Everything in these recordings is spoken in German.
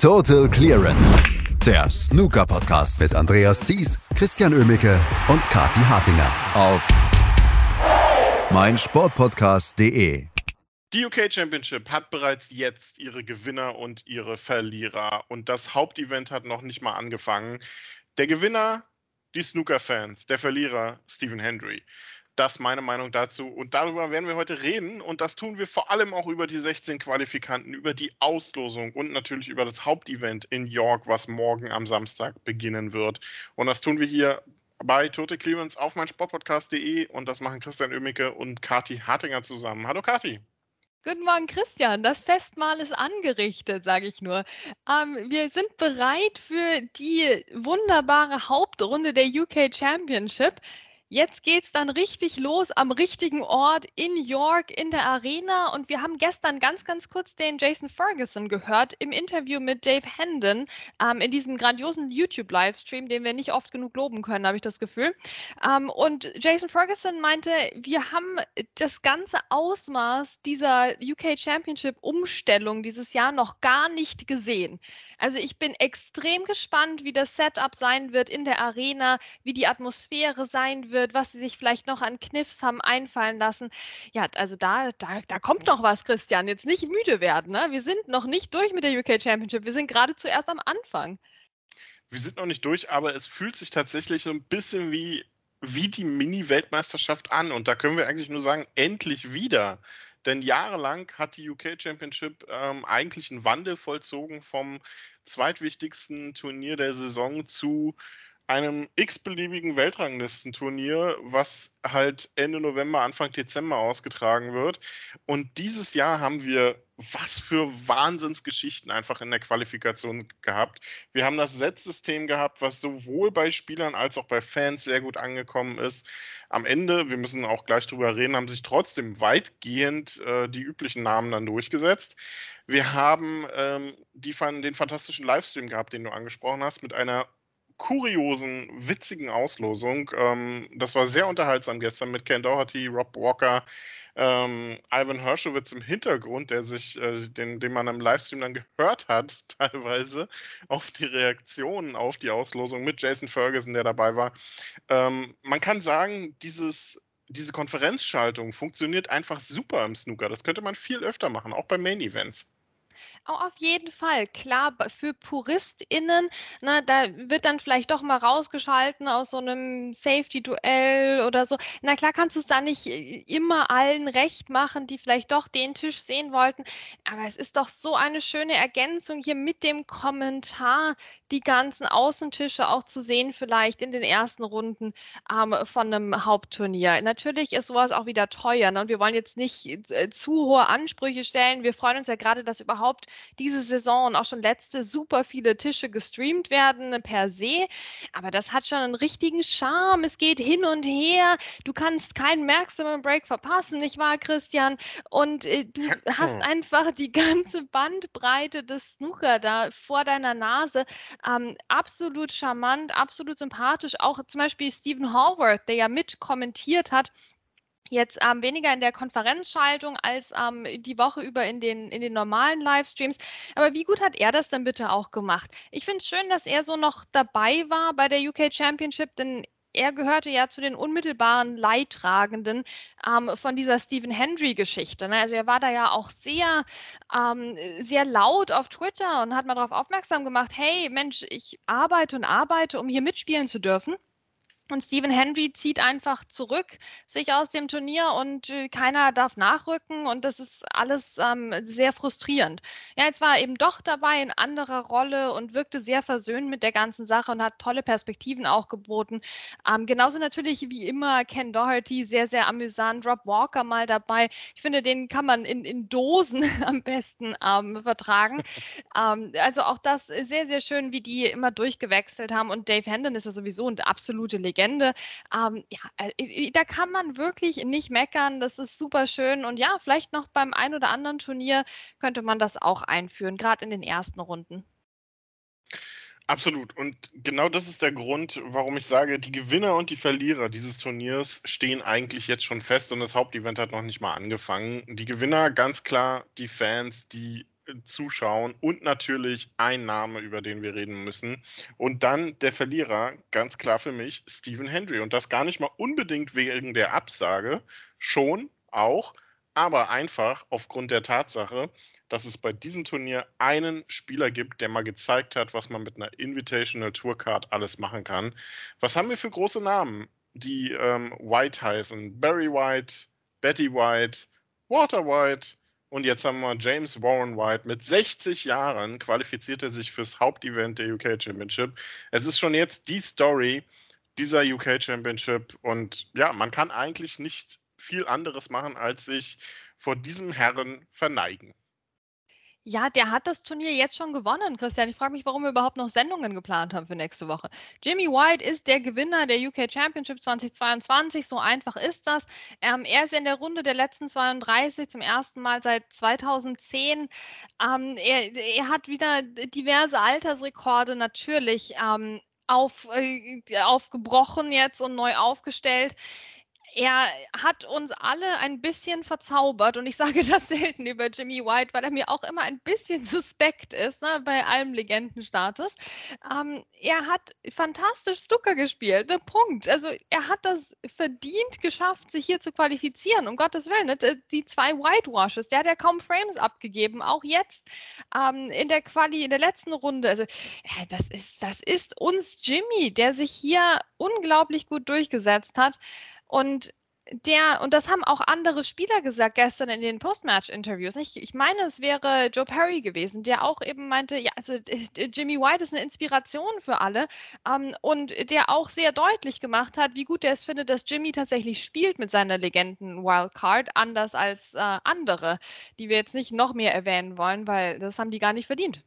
Total Clearance. Der Snooker-Podcast mit Andreas Thies, Christian Ömicke und Kati Hartinger auf meinsportpodcast.de. Die UK Championship hat bereits jetzt ihre Gewinner und ihre Verlierer und das Hauptevent hat noch nicht mal angefangen. Der Gewinner, die Snooker-Fans, der Verlierer, Stephen Hendry. Das meine Meinung dazu. Und darüber werden wir heute reden. Und das tun wir vor allem auch über die 16 Qualifikanten, über die Auslosung und natürlich über das Hauptevent in York, was morgen am Samstag beginnen wird. Und das tun wir hier bei Tote Clearance auf mein Sportpodcast.de und das machen Christian Oemicke und Kati Hartinger zusammen. Hallo Kati. Guten Morgen, Christian. Das Festmahl ist angerichtet, sage ich nur. Ähm, wir sind bereit für die wunderbare Hauptrunde der UK Championship. Jetzt geht's dann richtig los am richtigen Ort in York in der Arena und wir haben gestern ganz, ganz kurz den Jason Ferguson gehört im Interview mit Dave Hendon ähm, in diesem grandiosen YouTube-Livestream, den wir nicht oft genug loben können, habe ich das Gefühl. Ähm, und Jason Ferguson meinte, wir haben das ganze Ausmaß dieser UK Championship-Umstellung dieses Jahr noch gar nicht gesehen. Also ich bin extrem gespannt, wie das Setup sein wird in der Arena, wie die Atmosphäre sein wird was sie sich vielleicht noch an Kniffs haben einfallen lassen. Ja, also da, da, da kommt noch was, Christian. Jetzt nicht müde werden. Ne? Wir sind noch nicht durch mit der UK Championship. Wir sind gerade zuerst am Anfang. Wir sind noch nicht durch, aber es fühlt sich tatsächlich so ein bisschen wie, wie die Mini-Weltmeisterschaft an. Und da können wir eigentlich nur sagen, endlich wieder. Denn jahrelang hat die UK Championship ähm, eigentlich einen Wandel vollzogen vom zweitwichtigsten Turnier der Saison zu einem x-beliebigen Weltranglistenturnier, was halt Ende November, Anfang Dezember ausgetragen wird. Und dieses Jahr haben wir was für Wahnsinnsgeschichten einfach in der Qualifikation gehabt. Wir haben das Setzsystem gehabt, was sowohl bei Spielern als auch bei Fans sehr gut angekommen ist. Am Ende, wir müssen auch gleich drüber reden, haben sich trotzdem weitgehend äh, die üblichen Namen dann durchgesetzt. Wir haben ähm, die, den fantastischen Livestream gehabt, den du angesprochen hast, mit einer kuriosen, witzigen Auslosung. Ähm, das war sehr unterhaltsam gestern mit Ken Doherty, Rob Walker, ähm, Ivan Herschowitz im Hintergrund, der sich, äh, den, den man im Livestream dann gehört hat, teilweise, auf die Reaktionen auf die Auslosung mit Jason Ferguson, der dabei war. Ähm, man kann sagen, dieses diese Konferenzschaltung funktioniert einfach super im Snooker. Das könnte man viel öfter machen, auch bei Main Events. Auf jeden Fall. Klar, für PuristInnen, na, da wird dann vielleicht doch mal rausgeschalten aus so einem Safety-Duell oder so. Na klar kannst du es da nicht äh, immer allen recht machen, die vielleicht doch den Tisch sehen wollten. Aber es ist doch so eine schöne Ergänzung hier mit dem Kommentar, die ganzen Außentische auch zu sehen, vielleicht in den ersten Runden ähm, von einem Hauptturnier. Natürlich ist sowas auch wieder teuer. Ne? Und wir wollen jetzt nicht äh, zu hohe Ansprüche stellen. Wir freuen uns ja gerade, dass überhaupt diese Saison und auch schon letzte super viele Tische gestreamt werden per se. Aber das hat schon einen richtigen Charme. Es geht hin und her. Du kannst keinen Maximum Break verpassen, nicht wahr, Christian? Und äh, du hast einfach die ganze Bandbreite des Snooker da vor deiner Nase. Ähm, absolut charmant, absolut sympathisch. Auch zum Beispiel Stephen Hallworth, der ja mit kommentiert hat, Jetzt ähm, weniger in der Konferenzschaltung als ähm, die Woche über in den, in den normalen Livestreams. Aber wie gut hat er das denn bitte auch gemacht? Ich finde es schön, dass er so noch dabei war bei der UK Championship, denn er gehörte ja zu den unmittelbaren Leidtragenden ähm, von dieser Stephen Hendry-Geschichte. Ne? Also er war da ja auch sehr, ähm, sehr laut auf Twitter und hat mal darauf aufmerksam gemacht, hey Mensch, ich arbeite und arbeite, um hier mitspielen zu dürfen. Und Stephen Hendry zieht einfach zurück, sich aus dem Turnier und äh, keiner darf nachrücken und das ist alles ähm, sehr frustrierend. Ja, jetzt war er eben doch dabei in anderer Rolle und wirkte sehr versöhnt mit der ganzen Sache und hat tolle Perspektiven auch geboten. Ähm, genauso natürlich wie immer Ken Doherty, sehr, sehr amüsant. Rob Walker mal dabei. Ich finde, den kann man in, in Dosen am besten ähm, vertragen. Ähm, also auch das sehr, sehr schön, wie die immer durchgewechselt haben und Dave Hendon ist ja sowieso eine absolute Legende. Ähm, ja, äh, da kann man wirklich nicht meckern. Das ist super schön. Und ja, vielleicht noch beim ein oder anderen Turnier könnte man das auch einführen, gerade in den ersten Runden. Absolut. Und genau das ist der Grund, warum ich sage, die Gewinner und die Verlierer dieses Turniers stehen eigentlich jetzt schon fest und das Hauptevent hat noch nicht mal angefangen. Die Gewinner ganz klar die Fans, die zuschauen und natürlich ein Name, über den wir reden müssen. Und dann der Verlierer, ganz klar für mich, Stephen Hendry. Und das gar nicht mal unbedingt wegen der Absage, schon auch, aber einfach aufgrund der Tatsache, dass es bei diesem Turnier einen Spieler gibt, der mal gezeigt hat, was man mit einer Invitational Tourcard alles machen kann. Was haben wir für große Namen, die ähm, White heißen? Barry White, Betty White, Walter White, und jetzt haben wir James Warren White. Mit 60 Jahren qualifiziert er sich fürs Hauptevent der UK Championship. Es ist schon jetzt die Story dieser UK Championship. Und ja, man kann eigentlich nicht viel anderes machen, als sich vor diesem Herren verneigen. Ja, der hat das Turnier jetzt schon gewonnen, Christian. Ich frage mich, warum wir überhaupt noch Sendungen geplant haben für nächste Woche. Jimmy White ist der Gewinner der UK Championship 2022. So einfach ist das. Ähm, er ist in der Runde der letzten 32 zum ersten Mal seit 2010. Ähm, er, er, hat wieder diverse Altersrekorde natürlich ähm, auf, äh, aufgebrochen jetzt und neu aufgestellt er hat uns alle ein bisschen verzaubert und ich sage das selten über Jimmy White, weil er mir auch immer ein bisschen suspekt ist, ne, bei allem Legendenstatus. Ähm, er hat fantastisch Stucker gespielt, ne, Punkt. Also er hat das verdient geschafft, sich hier zu qualifizieren, um Gottes Willen. Ne, die zwei Whitewashes, der hat ja kaum Frames abgegeben, auch jetzt ähm, in der Quali, in der letzten Runde. Also ja, das, ist, das ist uns Jimmy, der sich hier unglaublich gut durchgesetzt hat. Und der, und das haben auch andere Spieler gesagt gestern in den Postmatch-Interviews. Ich, ich meine, es wäre Joe Perry gewesen, der auch eben meinte, ja, also Jimmy White ist eine Inspiration für alle ähm, und der auch sehr deutlich gemacht hat, wie gut er es findet, dass Jimmy tatsächlich spielt mit seiner Legenden-Wildcard, anders als äh, andere, die wir jetzt nicht noch mehr erwähnen wollen, weil das haben die gar nicht verdient.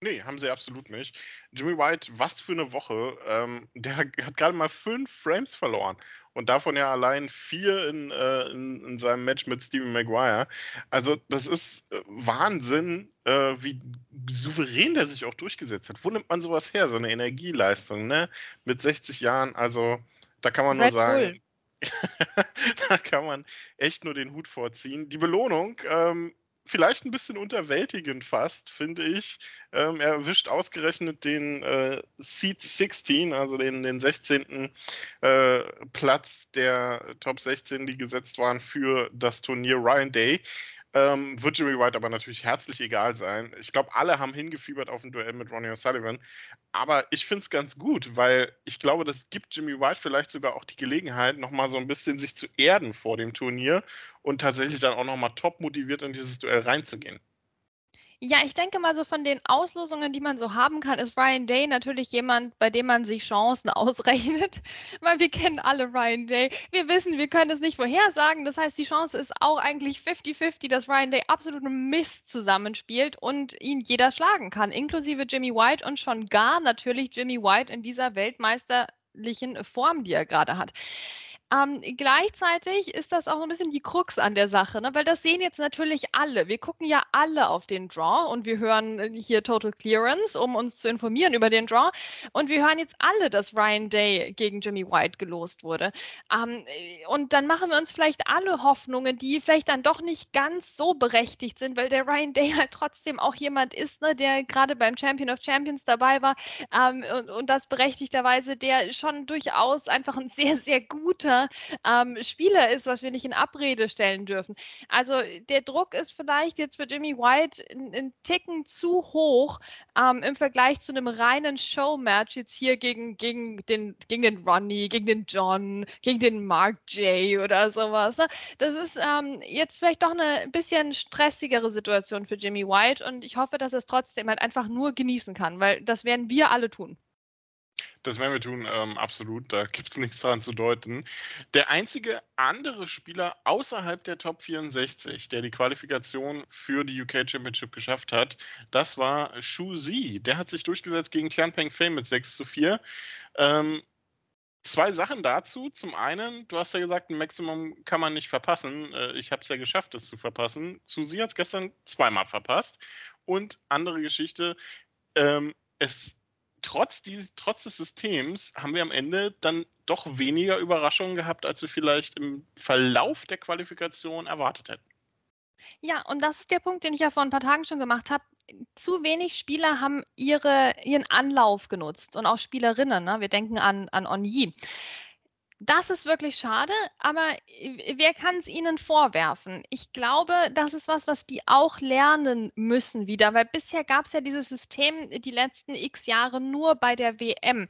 Nee, haben sie absolut nicht. Jimmy White, was für eine Woche. Ähm, der hat gerade mal fünf Frames verloren und davon ja allein vier in, äh, in, in, seinem Match mit Steven Maguire. Also das ist äh, Wahnsinn, äh, wie souverän der sich auch durchgesetzt hat. Wo nimmt man sowas her, so eine Energieleistung, ne? Mit 60 Jahren, also da kann man Red nur sagen, da kann man echt nur den Hut vorziehen. Die Belohnung, ähm, vielleicht ein bisschen unterwältigend fast, finde ich. Ähm, er erwischt ausgerechnet den äh, Seed 16, also den, den 16. Äh, Platz der Top 16, die gesetzt waren für das Turnier Ryan Day. Ähm, wird Jimmy White aber natürlich herzlich egal sein. Ich glaube, alle haben hingefiebert auf ein Duell mit Ronnie O'Sullivan. Aber ich finde es ganz gut, weil ich glaube, das gibt Jimmy White vielleicht sogar auch die Gelegenheit, nochmal so ein bisschen sich zu erden vor dem Turnier und tatsächlich dann auch nochmal top motiviert in dieses Duell reinzugehen. Ja, ich denke mal so von den Auslosungen, die man so haben kann, ist Ryan Day natürlich jemand, bei dem man sich Chancen ausrechnet, weil wir kennen alle Ryan Day. Wir wissen, wir können es nicht vorhersagen. Das heißt, die Chance ist auch eigentlich 50-50, dass Ryan Day absoluten Mist zusammenspielt und ihn jeder schlagen kann, inklusive Jimmy White und schon gar natürlich Jimmy White in dieser weltmeisterlichen Form, die er gerade hat. Ähm, gleichzeitig ist das auch ein bisschen die Krux an der Sache, ne? weil das sehen jetzt natürlich alle. Wir gucken ja alle auf den Draw und wir hören äh, hier Total Clearance, um uns zu informieren über den Draw. Und wir hören jetzt alle, dass Ryan Day gegen Jimmy White gelost wurde. Ähm, äh, und dann machen wir uns vielleicht alle Hoffnungen, die vielleicht dann doch nicht ganz so berechtigt sind, weil der Ryan Day halt trotzdem auch jemand ist, ne, der gerade beim Champion of Champions dabei war ähm, und, und das berechtigterweise, der schon durchaus einfach ein sehr, sehr guter ähm, Spieler ist, was wir nicht in Abrede stellen dürfen. Also der Druck ist vielleicht jetzt für Jimmy White ein Ticken zu hoch ähm, im Vergleich zu einem reinen Showmatch jetzt hier gegen, gegen, den, gegen den Ronnie, gegen den John, gegen den Mark J oder sowas. Ne? Das ist ähm, jetzt vielleicht doch eine bisschen stressigere Situation für Jimmy White und ich hoffe, dass er es trotzdem halt einfach nur genießen kann, weil das werden wir alle tun. Das werden wir tun, ähm, absolut. Da gibt es nichts dran zu deuten. Der einzige andere Spieler außerhalb der Top 64, der die Qualifikation für die UK Championship geschafft hat, das war Shu Zi. Der hat sich durchgesetzt gegen Tianpeng Fame mit 6 zu 4. Ähm, zwei Sachen dazu. Zum einen, du hast ja gesagt, ein Maximum kann man nicht verpassen. Äh, ich habe es ja geschafft, das zu verpassen. Susi hat es gestern zweimal verpasst. Und andere Geschichte, ähm, es trotz, dieses, trotz des Systems haben wir am Ende dann doch weniger Überraschungen gehabt, als wir vielleicht im Verlauf der Qualifikation erwartet hätten. Ja, und das ist der Punkt, den ich ja vor ein paar Tagen schon gemacht habe. Zu wenig Spieler haben ihre, ihren Anlauf genutzt und auch Spielerinnen. Ne? Wir denken an, an Onyi. Das ist wirklich schade, aber wer kann es ihnen vorwerfen? Ich glaube, das ist was, was die auch lernen müssen wieder, weil bisher gab es ja dieses System die letzten x Jahre nur bei der WM.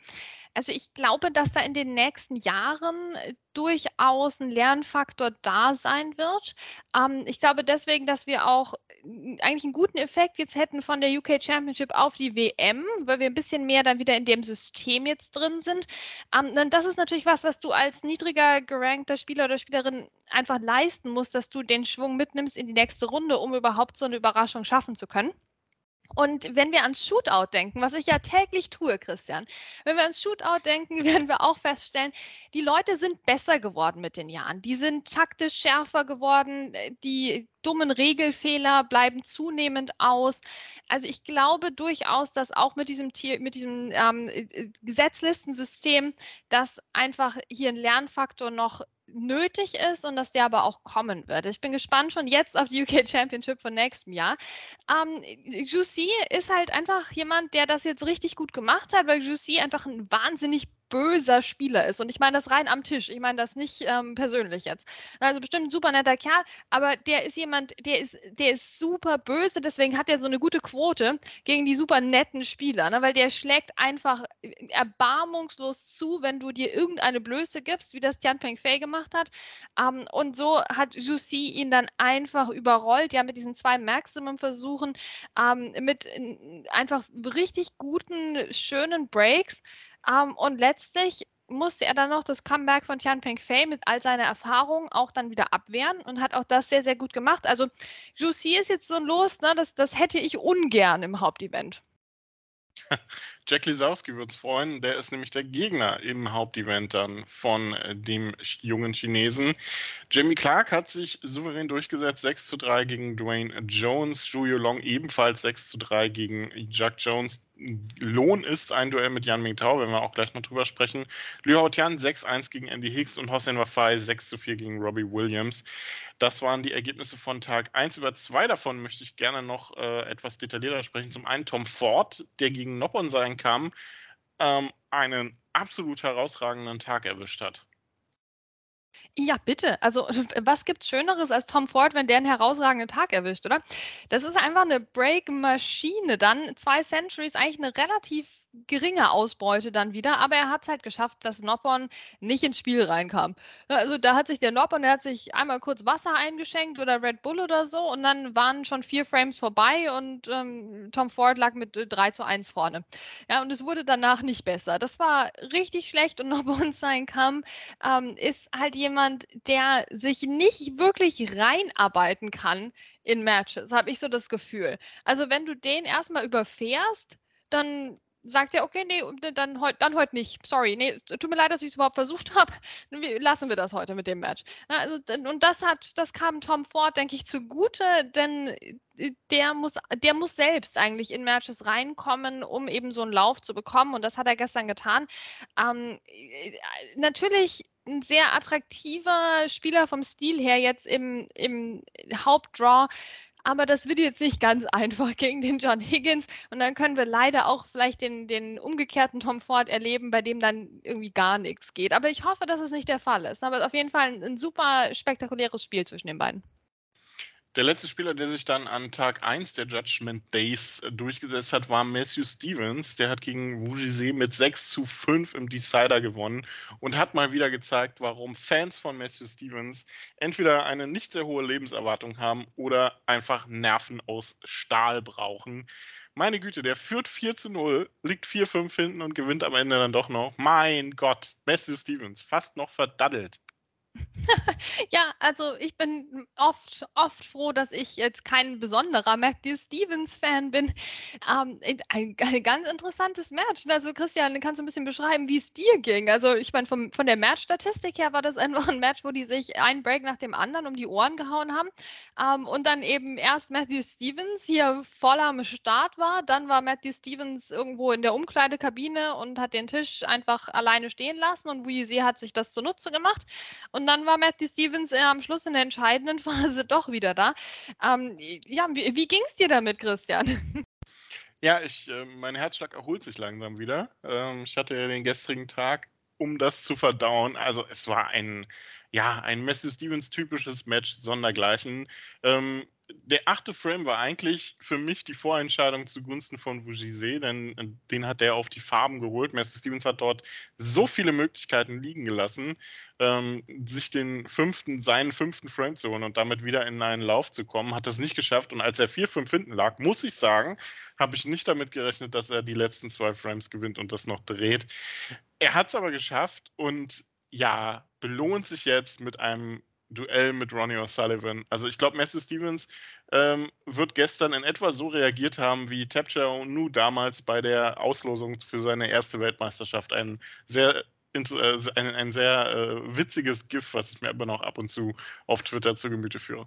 Also ich glaube, dass da in den nächsten Jahren äh, durchaus ein Lernfaktor da sein wird. Ähm, ich glaube deswegen, dass wir auch äh, eigentlich einen guten Effekt jetzt hätten von der UK Championship auf die WM, weil wir ein bisschen mehr dann wieder in dem System jetzt drin sind. Ähm, das ist natürlich was, was du als niedriger gerankter Spieler oder Spielerin einfach leisten musst, dass du den Schwung mitnimmst in die nächste Runde, um überhaupt so eine Überraschung schaffen zu können. Und wenn wir ans Shootout denken, was ich ja täglich tue, Christian, wenn wir ans Shootout denken, werden wir auch feststellen, die Leute sind besser geworden mit den Jahren. Die sind taktisch schärfer geworden. Die dummen Regelfehler bleiben zunehmend aus. Also ich glaube durchaus, dass auch mit diesem, mit diesem ähm, Gesetzlistensystem, dass einfach hier ein Lernfaktor noch nötig ist und dass der aber auch kommen wird. Ich bin gespannt schon jetzt auf die UK Championship von nächstem Jahr. Ähm, Juicy ist halt einfach jemand, der das jetzt richtig gut gemacht hat, weil Juicy einfach ein wahnsinnig böser Spieler ist. Und ich meine das rein am Tisch. Ich meine das nicht ähm, persönlich jetzt. Also bestimmt ein super netter Kerl, aber der ist jemand, der ist, der ist super böse, deswegen hat er so eine gute Quote gegen die super netten Spieler, ne? weil der schlägt einfach erbarmungslos zu, wenn du dir irgendeine Blöße gibst, wie das Tian Peng Fei gemacht hat. Ähm, und so hat Juicy ihn dann einfach überrollt, ja, mit diesen zwei Maximum-Versuchen, ähm, mit einfach richtig guten, schönen Breaks. Ähm, und letztlich musste er dann noch das Comeback von Tian Peng Fei mit all seiner Erfahrung auch dann wieder abwehren und hat auch das sehr, sehr gut gemacht. Also Juicy ist jetzt so ein Los, ne, das, das hätte ich ungern im Hauptevent. Jack Lisowski wird es freuen, der ist nämlich der Gegner im Hauptevent dann von äh, dem jungen Chinesen. Jamie Clark hat sich souverän durchgesetzt, 6 zu 3 gegen Dwayne Jones, Julio Long ebenfalls 6 zu 3 gegen Jack Jones. Lohn ist ein Duell mit Yan Mingtao, wenn wir auch gleich noch drüber sprechen. Liu Haotian 6-1 gegen Andy Hicks und Hossein Wafai 6 zu 4 gegen Robbie Williams. Das waren die Ergebnisse von Tag 1. Über zwei davon möchte ich gerne noch äh, etwas detaillierter sprechen. Zum einen Tom Ford, der gegen Noppon sein kam, ähm, einen absolut herausragenden Tag erwischt hat. Ja, bitte. Also, was gibt's Schöneres als Tom Ford, wenn der einen herausragenden Tag erwischt, oder? Das ist einfach eine Break-Maschine. Dann zwei Centuries, eigentlich eine relativ geringe Ausbeute dann wieder, aber er hat es halt geschafft, dass Noppon nicht ins Spiel reinkam. Also da hat sich der Noppon, der hat sich einmal kurz Wasser eingeschenkt oder Red Bull oder so und dann waren schon vier Frames vorbei und ähm, Tom Ford lag mit 3 zu 1 vorne. Ja, und es wurde danach nicht besser. Das war richtig schlecht und Noppon sein Kampf ähm, ist halt jemand, der sich nicht wirklich reinarbeiten kann in Matches, habe ich so das Gefühl. Also wenn du den erstmal überfährst, dann sagt er, okay, nee, dann dann heut nicht. Sorry, nee, tut mir leid, dass ich es überhaupt versucht habe. Lassen wir das heute mit dem Match. Also, und das hat, das kam Tom Ford, denke ich, zugute, denn äh, der muss, der muss selbst eigentlich in Matches reinkommen, um eben so einen Lauf zu bekommen. Und das hat er gestern getan. Ähm, äh, natürlich ein sehr attraktiver Spieler vom Stil her jetzt im, im Hauptdraw aber das wird jetzt nicht ganz einfach gegen den John Higgins. Und dann können wir leider auch vielleicht den, den umgekehrten Tom Ford erleben, bei dem dann irgendwie gar nichts geht. Aber ich hoffe, dass es nicht der Fall ist. Aber es ist auf jeden Fall ein, ein super spektakuläres Spiel zwischen den beiden. Der letzte Spieler, der sich dann an Tag 1 der Judgment Days äh, durchgesetzt hat, war Matthew Stevens. Der hat gegen Wu Jizé mit 6 zu 5 im Decider gewonnen und hat mal wieder gezeigt, warum Fans von Matthew Stevens entweder eine nicht sehr hohe Lebenserwartung haben oder einfach Nerven aus Stahl brauchen. Meine Güte, der führt 4 zu 0, liegt 4-5 hinten und gewinnt am Ende dann doch noch. Mein Gott, Matthew Stevens, fast noch verdaddelt. Ja, also ich bin oft, oft froh, dass ich jetzt kein besonderer Matthew Stevens-Fan bin. Ähm, ein, ein, ganz interessantes Match. Also Christian, kannst du ein bisschen beschreiben, wie es dir ging? Also ich meine, von der Match-Statistik her war das einfach ein Match, wo die sich einen Break nach dem anderen um die Ohren gehauen haben. Ähm, und dann eben erst Matthew Stevens hier voll am Start war. Dann war Matthew Stevens irgendwo in der Umkleidekabine und hat den Tisch einfach alleine stehen lassen und Wuyi hat sich das zunutze gemacht. Und dann war Matthew Stevens äh, am Schluss in der entscheidenden Phase doch wieder da. Ähm, ja, wie, wie ging es dir damit, Christian? Ja, ich, äh, mein Herzschlag erholt sich langsam wieder. Ähm, ich hatte ja den gestrigen Tag, um das zu verdauen. Also es war ein, ja, ein Matthew Stevens typisches Match sondergleichen. Ähm, der achte Frame war eigentlich für mich die Vorentscheidung zugunsten von Vujise, denn äh, den hat er auf die Farben geholt. Matthew Stevens hat dort so viele Möglichkeiten liegen gelassen, ähm, sich den fünften, seinen fünften Frame zu holen und damit wieder in einen Lauf zu kommen. Hat das nicht geschafft und als er 4-5 hinten lag, muss ich sagen, habe ich nicht damit gerechnet, dass er die letzten zwei Frames gewinnt und das noch dreht. Er hat es aber geschafft und ja, belohnt sich jetzt mit einem Duell mit Ronnie O'Sullivan. Also ich glaube, Matthew Stevens ähm, wird gestern in etwa so reagiert haben, wie Tapcha Nu damals bei der Auslosung für seine erste Weltmeisterschaft. Ein sehr äh, ein, ein, sehr äh, witziges GIF, was ich mir immer noch ab und zu auf Twitter zu Gemüte führe.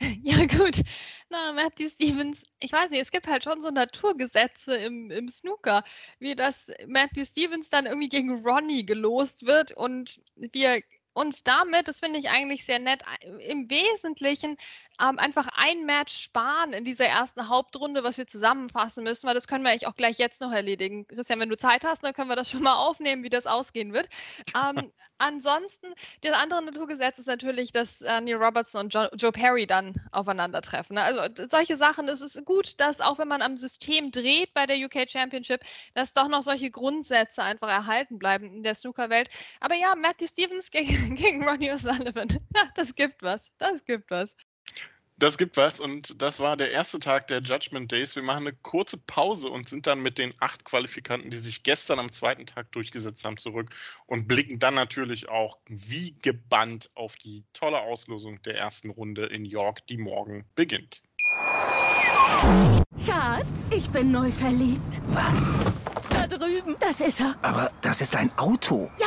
Ja, gut. Na, Matthew Stevens, ich weiß nicht, es gibt halt schon so Naturgesetze im, im Snooker, wie dass Matthew Stevens dann irgendwie gegen Ronnie gelost wird und wir uns damit, das finde ich eigentlich sehr nett, im Wesentlichen ähm, einfach ein Match sparen in dieser ersten Hauptrunde, was wir zusammenfassen müssen, weil das können wir eigentlich auch gleich jetzt noch erledigen. Christian, wenn du Zeit hast, dann können wir das schon mal aufnehmen, wie das ausgehen wird. Ähm, ansonsten, das andere Naturgesetz ist natürlich, dass äh, Neil Robertson und jo Joe Perry dann aufeinandertreffen. Ne? Also solche Sachen, es ist gut, dass auch wenn man am System dreht bei der UK Championship, dass doch noch solche Grundsätze einfach erhalten bleiben in der Snookerwelt. Aber ja, Matthew Stevens gegen, gegen Ronnie O'Sullivan, das gibt was, das gibt was. Das gibt was und das war der erste Tag der Judgment Days. Wir machen eine kurze Pause und sind dann mit den acht Qualifikanten, die sich gestern am zweiten Tag durchgesetzt haben, zurück und blicken dann natürlich auch wie gebannt auf die tolle Auslosung der ersten Runde in York, die morgen beginnt. Schatz, ich bin neu verliebt. Was? Da drüben. Das ist er. Aber das ist ein Auto. Ja,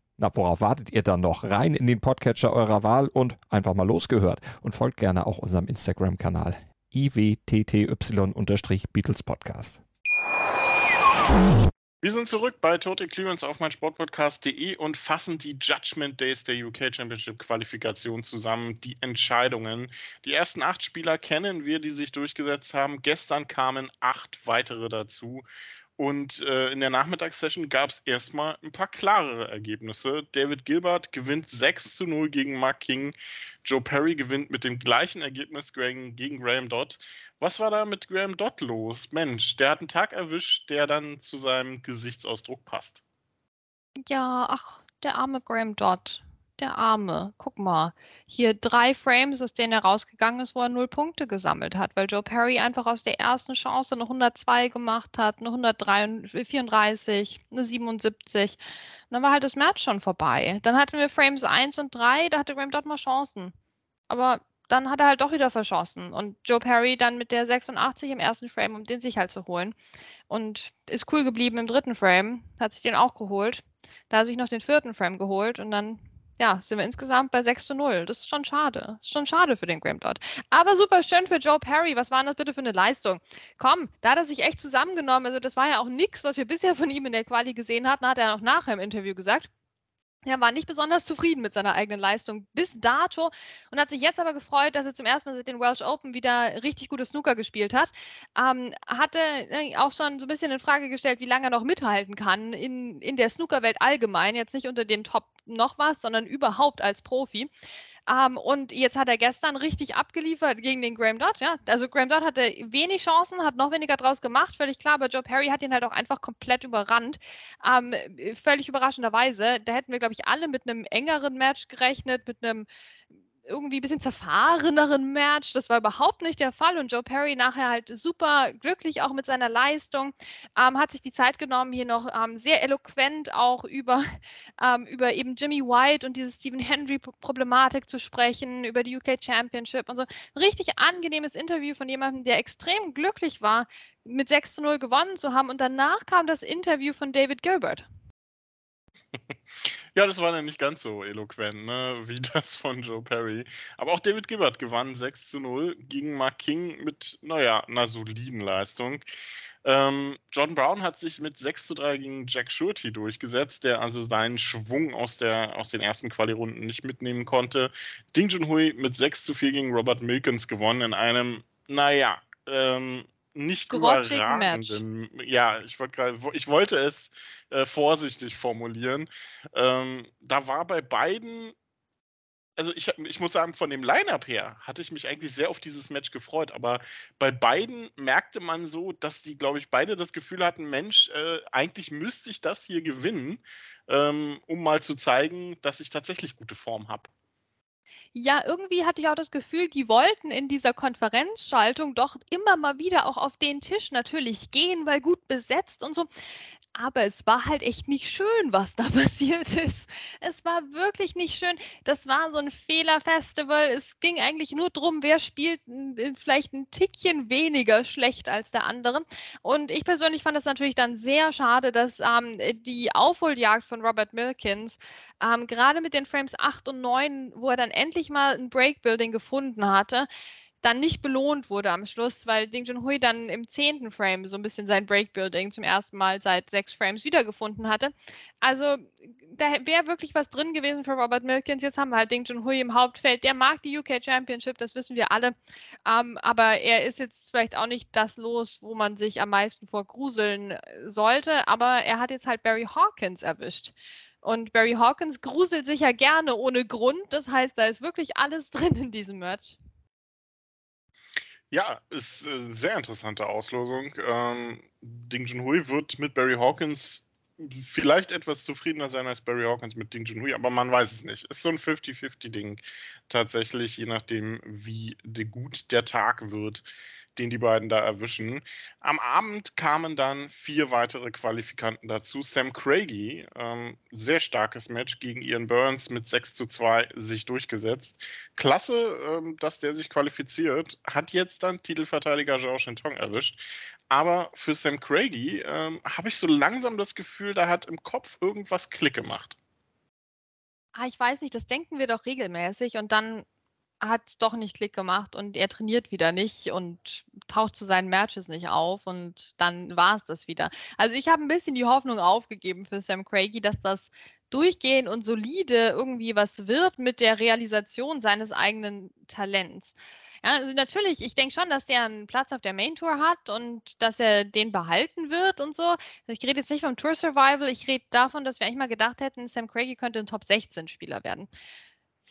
Na, worauf wartet ihr dann noch? Rein in den Podcatcher eurer Wahl und einfach mal losgehört. Und folgt gerne auch unserem Instagram-Kanal iwtty-Beatles Podcast. Wir sind zurück bei Total Clearance auf meinsportpodcast.de und fassen die Judgment Days der UK Championship Qualifikation zusammen, die Entscheidungen. Die ersten acht Spieler kennen wir, die sich durchgesetzt haben. Gestern kamen acht weitere dazu. Und äh, in der Nachmittagssession gab es erstmal ein paar klarere Ergebnisse. David Gilbert gewinnt 6 zu 0 gegen Mark King. Joe Perry gewinnt mit dem gleichen Ergebnis gegen Graham Dodd. Was war da mit Graham Dodd los? Mensch, der hat einen Tag erwischt, der dann zu seinem Gesichtsausdruck passt. Ja, ach, der arme Graham Dodd der Arme. Guck mal, hier drei Frames, aus denen er rausgegangen ist, wo er null Punkte gesammelt hat, weil Joe Perry einfach aus der ersten Chance eine 102 gemacht hat, eine 134, eine 77. Und dann war halt das Match schon vorbei. Dann hatten wir Frames 1 und 3, da hatte Graham dort mal Chancen. Aber dann hat er halt doch wieder verschossen. Und Joe Perry dann mit der 86 im ersten Frame, um den sich halt zu holen. Und ist cool geblieben im dritten Frame, hat sich den auch geholt. Da hat sich noch den vierten Frame geholt und dann ja, sind wir insgesamt bei 6 zu 0. Das ist schon schade. Das ist schon schade für den Graham Dodd. Aber super schön für Joe Perry. Was war das bitte für eine Leistung? Komm, da hat er sich echt zusammengenommen. Also, das war ja auch nichts, was wir bisher von ihm in der Quali gesehen hatten, hat er auch nachher im Interview gesagt. Er war nicht besonders zufrieden mit seiner eigenen Leistung bis dato und hat sich jetzt aber gefreut, dass er zum ersten Mal seit den Welsh Open wieder richtig gute Snooker gespielt hat. Ähm, hatte äh, auch schon so ein bisschen in Frage gestellt, wie lange er noch mithalten kann in, in der Snookerwelt allgemein. Jetzt nicht unter den Top noch was, sondern überhaupt als Profi. Ähm, und jetzt hat er gestern richtig abgeliefert gegen den Graham Dodd. Ja? Also Graham Dodd hatte wenig Chancen, hat noch weniger draus gemacht, völlig klar. Aber Joe Perry hat ihn halt auch einfach komplett überrannt. Ähm, völlig überraschenderweise. Da hätten wir, glaube ich, alle mit einem engeren Match gerechnet, mit einem irgendwie ein bisschen zerfahreneren Match. Das war überhaupt nicht der Fall und Joe Perry nachher halt super glücklich auch mit seiner Leistung. Ähm, hat sich die Zeit genommen, hier noch ähm, sehr eloquent auch über, ähm, über eben Jimmy White und diese Stephen Hendry-Problematik zu sprechen, über die UK Championship und so. Richtig angenehmes Interview von jemandem, der extrem glücklich war, mit 6 zu 0 gewonnen zu haben. Und danach kam das Interview von David Gilbert. Ja, das war dann nicht ganz so eloquent, ne, wie das von Joe Perry. Aber auch David Gibbard gewann 6 zu 0 gegen Mark King mit, naja, einer soliden Leistung. Ähm, John Brown hat sich mit 6 zu 3 gegen Jack Shurty durchgesetzt, der also seinen Schwung aus, der, aus den ersten Quali-Runden nicht mitnehmen konnte. Ding Junhui mit 6 zu 4 gegen Robert Milkins gewonnen in einem, naja, ähm, nicht überragenden. Ja, ich, wollt grad, ich wollte es äh, vorsichtig formulieren. Ähm, da war bei beiden, also ich, ich muss sagen, von dem Line-Up her hatte ich mich eigentlich sehr auf dieses Match gefreut, aber bei beiden merkte man so, dass die, glaube ich, beide das Gefühl hatten, Mensch, äh, eigentlich müsste ich das hier gewinnen, ähm, um mal zu zeigen, dass ich tatsächlich gute Form habe. Ja, irgendwie hatte ich auch das Gefühl, die wollten in dieser Konferenzschaltung doch immer mal wieder auch auf den Tisch natürlich gehen, weil gut besetzt und so aber es war halt echt nicht schön, was da passiert ist. Es war wirklich nicht schön. Das war so ein Fehlerfestival. Es ging eigentlich nur darum, wer spielt vielleicht ein Tickchen weniger schlecht als der andere. Und ich persönlich fand es natürlich dann sehr schade, dass ähm, die Aufholjagd von Robert Milkins ähm, gerade mit den Frames 8 und 9, wo er dann endlich mal ein Breakbuilding gefunden hatte, dann nicht belohnt wurde am Schluss, weil Ding Junhui dann im zehnten Frame so ein bisschen sein Breakbuilding zum ersten Mal seit sechs Frames wiedergefunden hatte. Also da wäre wirklich was drin gewesen für Robert Milkins. Jetzt haben wir halt Ding Junhui im Hauptfeld. Der mag die UK Championship, das wissen wir alle. Ähm, aber er ist jetzt vielleicht auch nicht das Los, wo man sich am meisten vor gruseln sollte. Aber er hat jetzt halt Barry Hawkins erwischt. Und Barry Hawkins gruselt sich ja gerne ohne Grund. Das heißt, da ist wirklich alles drin in diesem Match. Ja, ist eine sehr interessante Auslosung. Ähm, Ding Junhui wird mit Barry Hawkins vielleicht etwas zufriedener sein als Barry Hawkins mit Ding Junhui, aber man weiß es nicht. Ist so ein 50-50-Ding tatsächlich, je nachdem, wie gut der Tag wird den die beiden da erwischen. Am Abend kamen dann vier weitere Qualifikanten dazu. Sam Craigie, ähm, sehr starkes Match gegen Ian Burns mit 6 zu 2 sich durchgesetzt. Klasse, ähm, dass der sich qualifiziert, hat jetzt dann Titelverteidiger Zhao Shintong erwischt. Aber für Sam Craigie ähm, habe ich so langsam das Gefühl, da hat im Kopf irgendwas Klick gemacht. Ah, ich weiß nicht, das denken wir doch regelmäßig und dann hat doch nicht Klick gemacht und er trainiert wieder nicht und taucht zu seinen Matches nicht auf und dann war es das wieder. Also ich habe ein bisschen die Hoffnung aufgegeben für Sam Craigie, dass das durchgehen und solide irgendwie was wird mit der Realisation seines eigenen Talents. Ja, also natürlich, ich denke schon, dass der einen Platz auf der Main Tour hat und dass er den behalten wird und so. Ich rede jetzt nicht vom Tour Survival, ich rede davon, dass wir eigentlich mal gedacht hätten, Sam Craigie könnte ein Top 16 Spieler werden.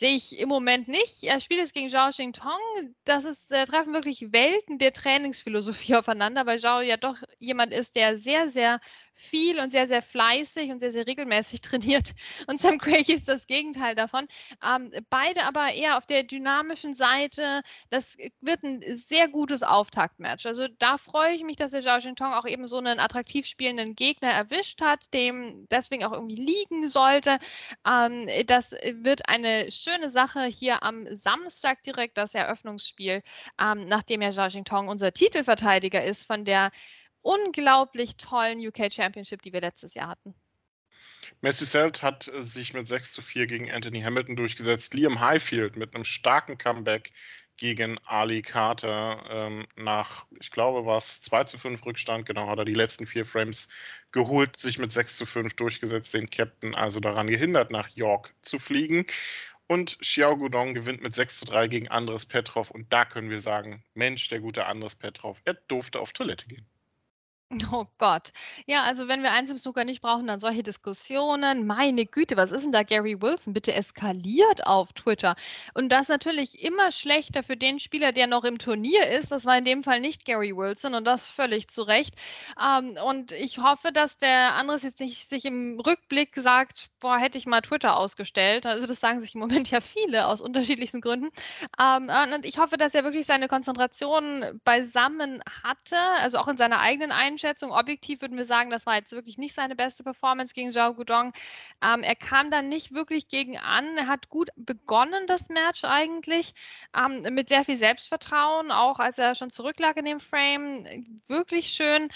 Sehe ich im Moment nicht. Er spielt jetzt gegen Zhao Xingtong. Das ist, da treffen wirklich Welten der Trainingsphilosophie aufeinander, weil Zhao ja doch jemand ist, der sehr, sehr viel und sehr, sehr fleißig und sehr, sehr regelmäßig trainiert. Und Sam Craig ist das Gegenteil davon. Ähm, beide aber eher auf der dynamischen Seite. Das wird ein sehr gutes Auftaktmatch. Also da freue ich mich, dass der Zhao Jintong auch eben so einen attraktiv spielenden Gegner erwischt hat, dem deswegen auch irgendwie liegen sollte. Ähm, das wird eine schöne Sache hier am Samstag direkt, das Eröffnungsspiel, ähm, nachdem ja Zhao Jintong unser Titelverteidiger ist von der unglaublich tollen UK Championship, die wir letztes Jahr hatten. Messi Selt hat äh, sich mit 6 zu 4 gegen Anthony Hamilton durchgesetzt. Liam Highfield mit einem starken Comeback gegen Ali Carter ähm, nach, ich glaube, war es 2 zu 5 Rückstand, genau, hat er die letzten vier Frames geholt, sich mit 6 zu 5 durchgesetzt, den Captain also daran gehindert, nach York zu fliegen. Und Xiao Gudong gewinnt mit 6 zu 3 gegen Andres Petrov. Und da können wir sagen, Mensch, der gute Andres Petrov, er durfte auf Toilette gehen. Oh Gott. Ja, also wenn wir eins im Snooker nicht brauchen, dann solche Diskussionen. Meine Güte, was ist denn da Gary Wilson? Bitte eskaliert auf Twitter. Und das natürlich immer schlechter für den Spieler, der noch im Turnier ist. Das war in dem Fall nicht Gary Wilson und das völlig zu Recht. Ähm, und ich hoffe, dass der andere jetzt nicht sich im Rückblick sagt, boah, hätte ich mal Twitter ausgestellt. Also das sagen sich im Moment ja viele aus unterschiedlichsten Gründen. Ähm, und ich hoffe, dass er wirklich seine Konzentration beisammen hatte, also auch in seiner eigenen Einstellung Einschätzung. Objektiv würden wir sagen, das war jetzt wirklich nicht seine beste Performance gegen Zhao Gudong. Ähm, er kam dann nicht wirklich gegen an. Er hat gut begonnen, das Match eigentlich, ähm, mit sehr viel Selbstvertrauen, auch als er schon zurücklag in dem Frame. Wirklich schön.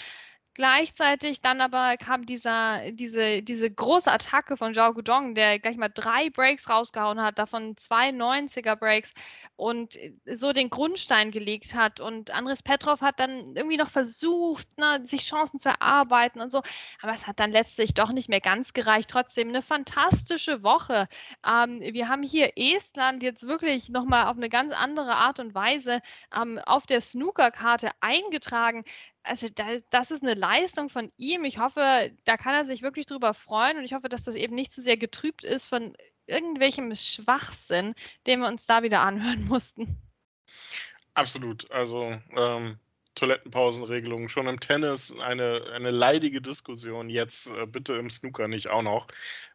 Gleichzeitig dann aber kam dieser, diese, diese große Attacke von Zhao Gudong, der gleich mal drei Breaks rausgehauen hat, davon zwei 90er Breaks und so den Grundstein gelegt hat. Und Andres Petrov hat dann irgendwie noch versucht, ne, sich Chancen zu erarbeiten und so. Aber es hat dann letztlich doch nicht mehr ganz gereicht. Trotzdem eine fantastische Woche. Ähm, wir haben hier Estland jetzt wirklich nochmal auf eine ganz andere Art und Weise ähm, auf der Snooker-Karte eingetragen also da, das ist eine Leistung von ihm. Ich hoffe, da kann er sich wirklich drüber freuen und ich hoffe, dass das eben nicht zu sehr getrübt ist von irgendwelchem Schwachsinn, den wir uns da wieder anhören mussten. Absolut. Also ähm, Toilettenpausenregelung schon im Tennis eine, eine leidige Diskussion. Jetzt äh, bitte im Snooker nicht auch noch.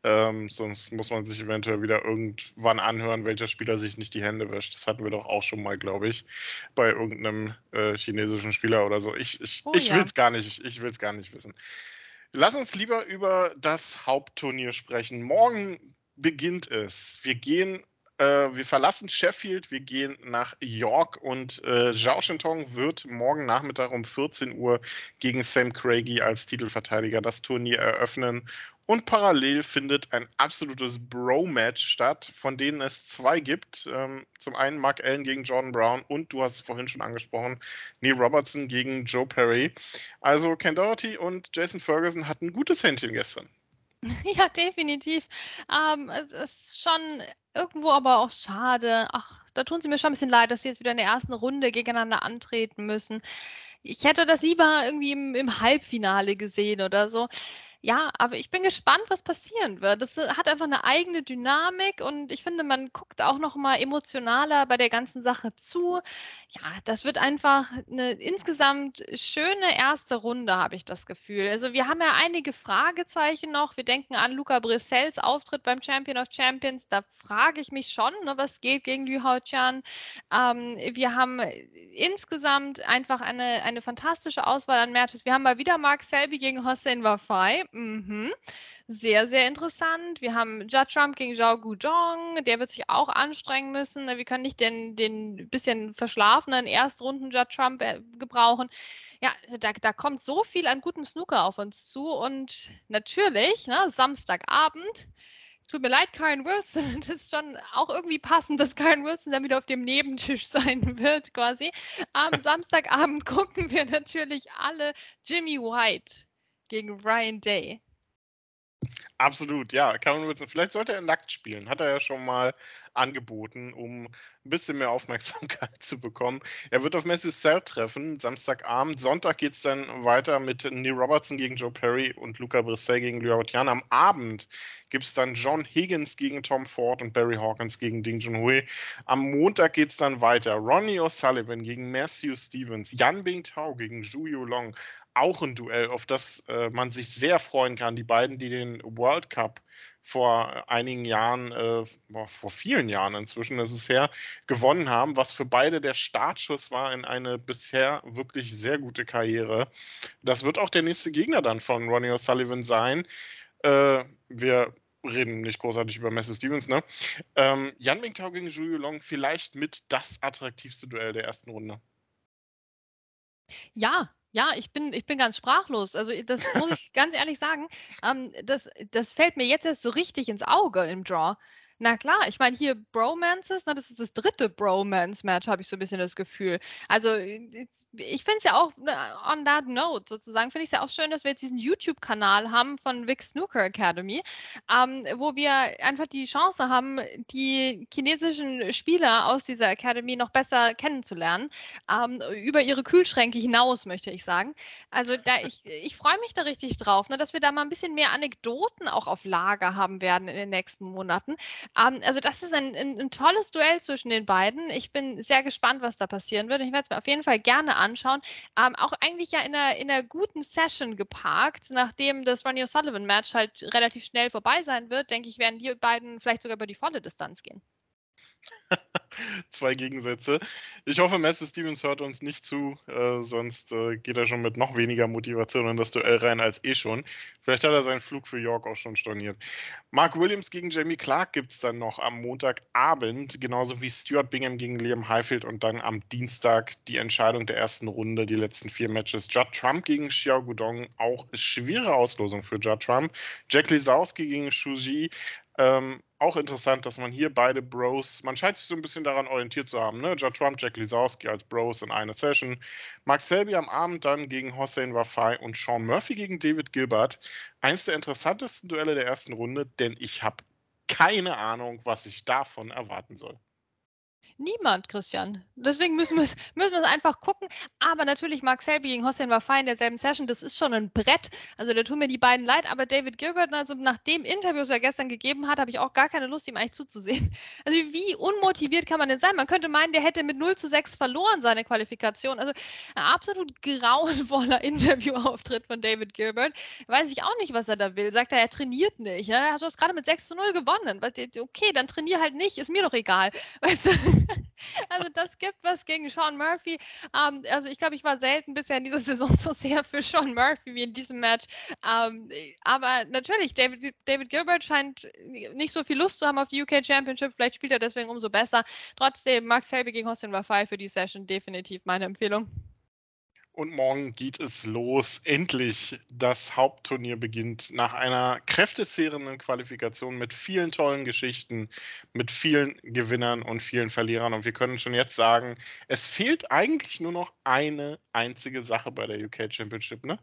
Ähm, sonst muss man sich eventuell wieder irgendwann anhören, welcher Spieler sich nicht die Hände wäscht. Das hatten wir doch auch schon mal, glaube ich, bei irgendeinem äh, chinesischen Spieler oder so. Ich, ich, oh, ich ja. will es gar nicht, ich will es gar nicht wissen. Lass uns lieber über das Hauptturnier sprechen. Morgen beginnt es. Wir gehen äh, wir verlassen Sheffield, wir gehen nach York und äh, Zhao wird morgen Nachmittag um 14 Uhr gegen Sam Craigie als Titelverteidiger das Turnier eröffnen. Und parallel findet ein absolutes Bro-Match statt, von denen es zwei gibt. Ähm, zum einen Mark Allen gegen Jordan Brown und du hast es vorhin schon angesprochen, Neil Robertson gegen Joe Perry. Also Ken Doherty und Jason Ferguson hatten ein gutes Händchen gestern. Ja, definitiv. Ähm, es ist schon irgendwo aber auch schade. Ach, da tun sie mir schon ein bisschen leid, dass sie jetzt wieder in der ersten Runde gegeneinander antreten müssen. Ich hätte das lieber irgendwie im, im Halbfinale gesehen oder so. Ja, aber ich bin gespannt, was passieren wird. Das hat einfach eine eigene Dynamik und ich finde, man guckt auch noch mal emotionaler bei der ganzen Sache zu. Ja, das wird einfach eine insgesamt schöne erste Runde, habe ich das Gefühl. Also wir haben ja einige Fragezeichen noch. Wir denken an Luca Brissels Auftritt beim Champion of Champions. Da frage ich mich schon, ne, was geht gegen Liu Haotian. Ähm, wir haben insgesamt einfach eine, eine fantastische Auswahl an Matches. Wir haben mal wieder Mark Selby gegen Hossein Wafai. Mhm. Sehr, sehr interessant. Wir haben Judd Trump gegen Zhao Gudong. Der wird sich auch anstrengen müssen. Wir können nicht den, den bisschen verschlafenen Erstrunden Judd Trump äh, gebrauchen. Ja, also da, da kommt so viel an gutem Snooker auf uns zu. Und natürlich, ne, Samstagabend, tut mir leid, Karen Wilson, das ist schon auch irgendwie passend, dass Karen Wilson dann wieder auf dem Nebentisch sein wird, quasi. Am Samstagabend gucken wir natürlich alle Jimmy White gegen Ryan Day. Absolut, ja. Cameron Wilson, vielleicht sollte er nackt spielen. Hat er ja schon mal angeboten, um ein bisschen mehr Aufmerksamkeit zu bekommen. Er wird auf Matthew Cell treffen, Samstagabend. Sonntag geht es dann weiter mit Neil Robertson gegen Joe Perry und Luca Brissell gegen Liu Tian. Am Abend gibt es dann John Higgins gegen Tom Ford und Barry Hawkins gegen Ding Junhui. Am Montag geht es dann weiter. Ronnie O'Sullivan gegen Matthew Stevens, Yan Bing Tao gegen Zhu Long auch ein Duell, auf das äh, man sich sehr freuen kann. Die beiden, die den World Cup vor einigen Jahren, äh, vor vielen Jahren inzwischen ist es her, gewonnen haben, was für beide der Startschuss war in eine bisher wirklich sehr gute Karriere. Das wird auch der nächste Gegner dann von Ronnie O'Sullivan sein. Äh, wir reden nicht großartig über Messi Stevens, ne? Ähm, Yan Mingtao gegen Zhu Long vielleicht mit das attraktivste Duell der ersten Runde. Ja, ja, ich bin, ich bin ganz sprachlos. Also das muss ich ganz ehrlich sagen. Ähm, das, das fällt mir jetzt erst so richtig ins Auge im Draw. Na klar, ich meine hier Bromances, na, das ist das dritte Bromance-Match, habe ich so ein bisschen das Gefühl. Also ich finde es ja auch, ne, on that note sozusagen, finde ich es ja auch schön, dass wir jetzt diesen YouTube-Kanal haben von Vic Snooker Academy, ähm, wo wir einfach die Chance haben, die chinesischen Spieler aus dieser Academy noch besser kennenzulernen, ähm, über ihre Kühlschränke hinaus, möchte ich sagen. Also da ich, ich freue mich da richtig drauf, ne, dass wir da mal ein bisschen mehr Anekdoten auch auf Lager haben werden in den nächsten Monaten. Ähm, also das ist ein, ein, ein tolles Duell zwischen den beiden. Ich bin sehr gespannt, was da passieren wird. Ich werde es mir auf jeden Fall gerne anschauen. Ähm, auch eigentlich ja in einer, in einer guten Session geparkt, nachdem das Ronnie O'Sullivan Match halt relativ schnell vorbei sein wird, denke ich, werden die beiden vielleicht sogar über die volle Distanz gehen. Zwei Gegensätze. Ich hoffe, Messi Stevens hört uns nicht zu, äh, sonst äh, geht er schon mit noch weniger Motivation in das Duell rein als eh schon. Vielleicht hat er seinen Flug für York auch schon storniert. Mark Williams gegen Jamie Clark gibt es dann noch am Montagabend, genauso wie Stuart Bingham gegen Liam Highfield und dann am Dienstag die Entscheidung der ersten Runde, die letzten vier Matches. Judd Trump gegen Xiao Gudong, auch schwere Auslosung für Judd Trump. Jack Lisowski gegen Shuji, ähm, auch interessant, dass man hier beide Bros, man scheint sich so ein bisschen daran orientiert zu haben, ne? Judd Trump, Jack Lisowski als Bros in einer Session. Mark Selby am Abend dann gegen Hossein Wafai und Sean Murphy gegen David Gilbert. Eins der interessantesten Duelle der ersten Runde, denn ich habe keine Ahnung, was ich davon erwarten soll. Niemand, Christian. Deswegen müssen wir es müssen einfach gucken. Aber natürlich Mark Selby gegen Hossein Wafai in derselben Session, das ist schon ein Brett. Also da tun mir die beiden leid. Aber David Gilbert, also nach dem Interview, das er gestern gegeben hat, habe ich auch gar keine Lust, ihm eigentlich zuzusehen. Also wie unmotiviert kann man denn sein? Man könnte meinen, der hätte mit 0 zu 6 verloren seine Qualifikation. Also ein absolut grauenvoller Interviewauftritt von David Gilbert. Weiß ich auch nicht, was er da will. Sagt er, er trainiert nicht. Ja? Du hast gerade mit 6 zu 0 gewonnen. Okay, dann trainier halt nicht. Ist mir doch egal. Weißt du? Also das gibt was gegen Sean Murphy. Ähm, also ich glaube, ich war selten bisher in dieser Saison so sehr für Sean Murphy wie in diesem Match. Ähm, aber natürlich, David, David Gilbert scheint nicht so viel Lust zu haben auf die UK Championship. Vielleicht spielt er deswegen umso besser. Trotzdem, Max Helby gegen Austin Wafai für die Session definitiv meine Empfehlung. Und morgen geht es los. Endlich das Hauptturnier beginnt nach einer kräftezehrenden Qualifikation mit vielen tollen Geschichten, mit vielen Gewinnern und vielen Verlierern. Und wir können schon jetzt sagen, es fehlt eigentlich nur noch eine einzige Sache bei der UK Championship, ne?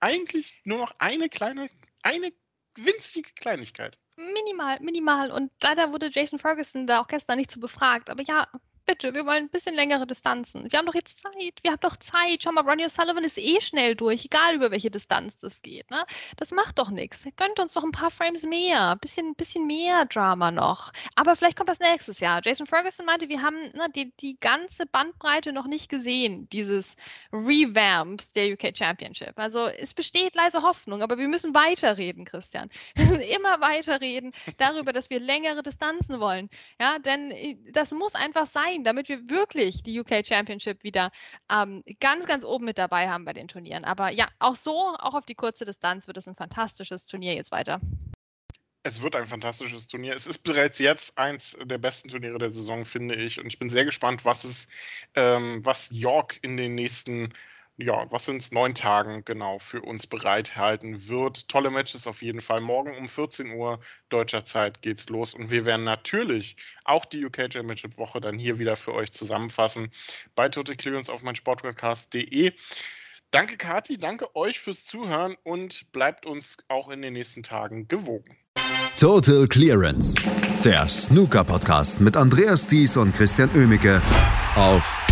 Eigentlich nur noch eine kleine, eine winzige Kleinigkeit. Minimal, minimal. Und leider wurde Jason Ferguson da auch gestern nicht zu befragt. Aber ja, bitte, wir wollen ein bisschen längere Distanzen. Wir haben doch jetzt Zeit, wir haben doch Zeit. Schau mal, Ronnie O'Sullivan ist eh schnell durch, egal über welche Distanz das geht. Ne? Das macht doch nichts. Gönnt uns doch ein paar Frames mehr, bisschen, bisschen mehr Drama noch. Aber vielleicht kommt das nächstes Jahr. Jason Ferguson meinte, wir haben ne, die, die ganze Bandbreite noch nicht gesehen, dieses Revamps der UK Championship. Also es besteht leise Hoffnung, aber wir müssen weiterreden, Christian. Wir müssen immer weiterreden darüber, dass wir längere Distanzen wollen. Ja, denn äh, das muss einfach sein sein, damit wir wirklich die UK Championship wieder ähm, ganz, ganz oben mit dabei haben bei den Turnieren. Aber ja, auch so, auch auf die kurze Distanz wird es ein fantastisches Turnier jetzt weiter. Es wird ein fantastisches Turnier. Es ist bereits jetzt eins der besten Turniere der Saison, finde ich. Und ich bin sehr gespannt, was es, ähm, was York in den nächsten ja, was es, neun Tagen genau für uns bereithalten wird. Tolle Matches auf jeden Fall. Morgen um 14 Uhr deutscher Zeit geht's los und wir werden natürlich auch die UK Championship Woche dann hier wieder für euch zusammenfassen bei Total Clearance auf meinsportpodcast.de. Danke Kati, danke euch fürs Zuhören und bleibt uns auch in den nächsten Tagen gewogen. Total Clearance, der Snooker Podcast mit Andreas Thies und Christian Ömicke auf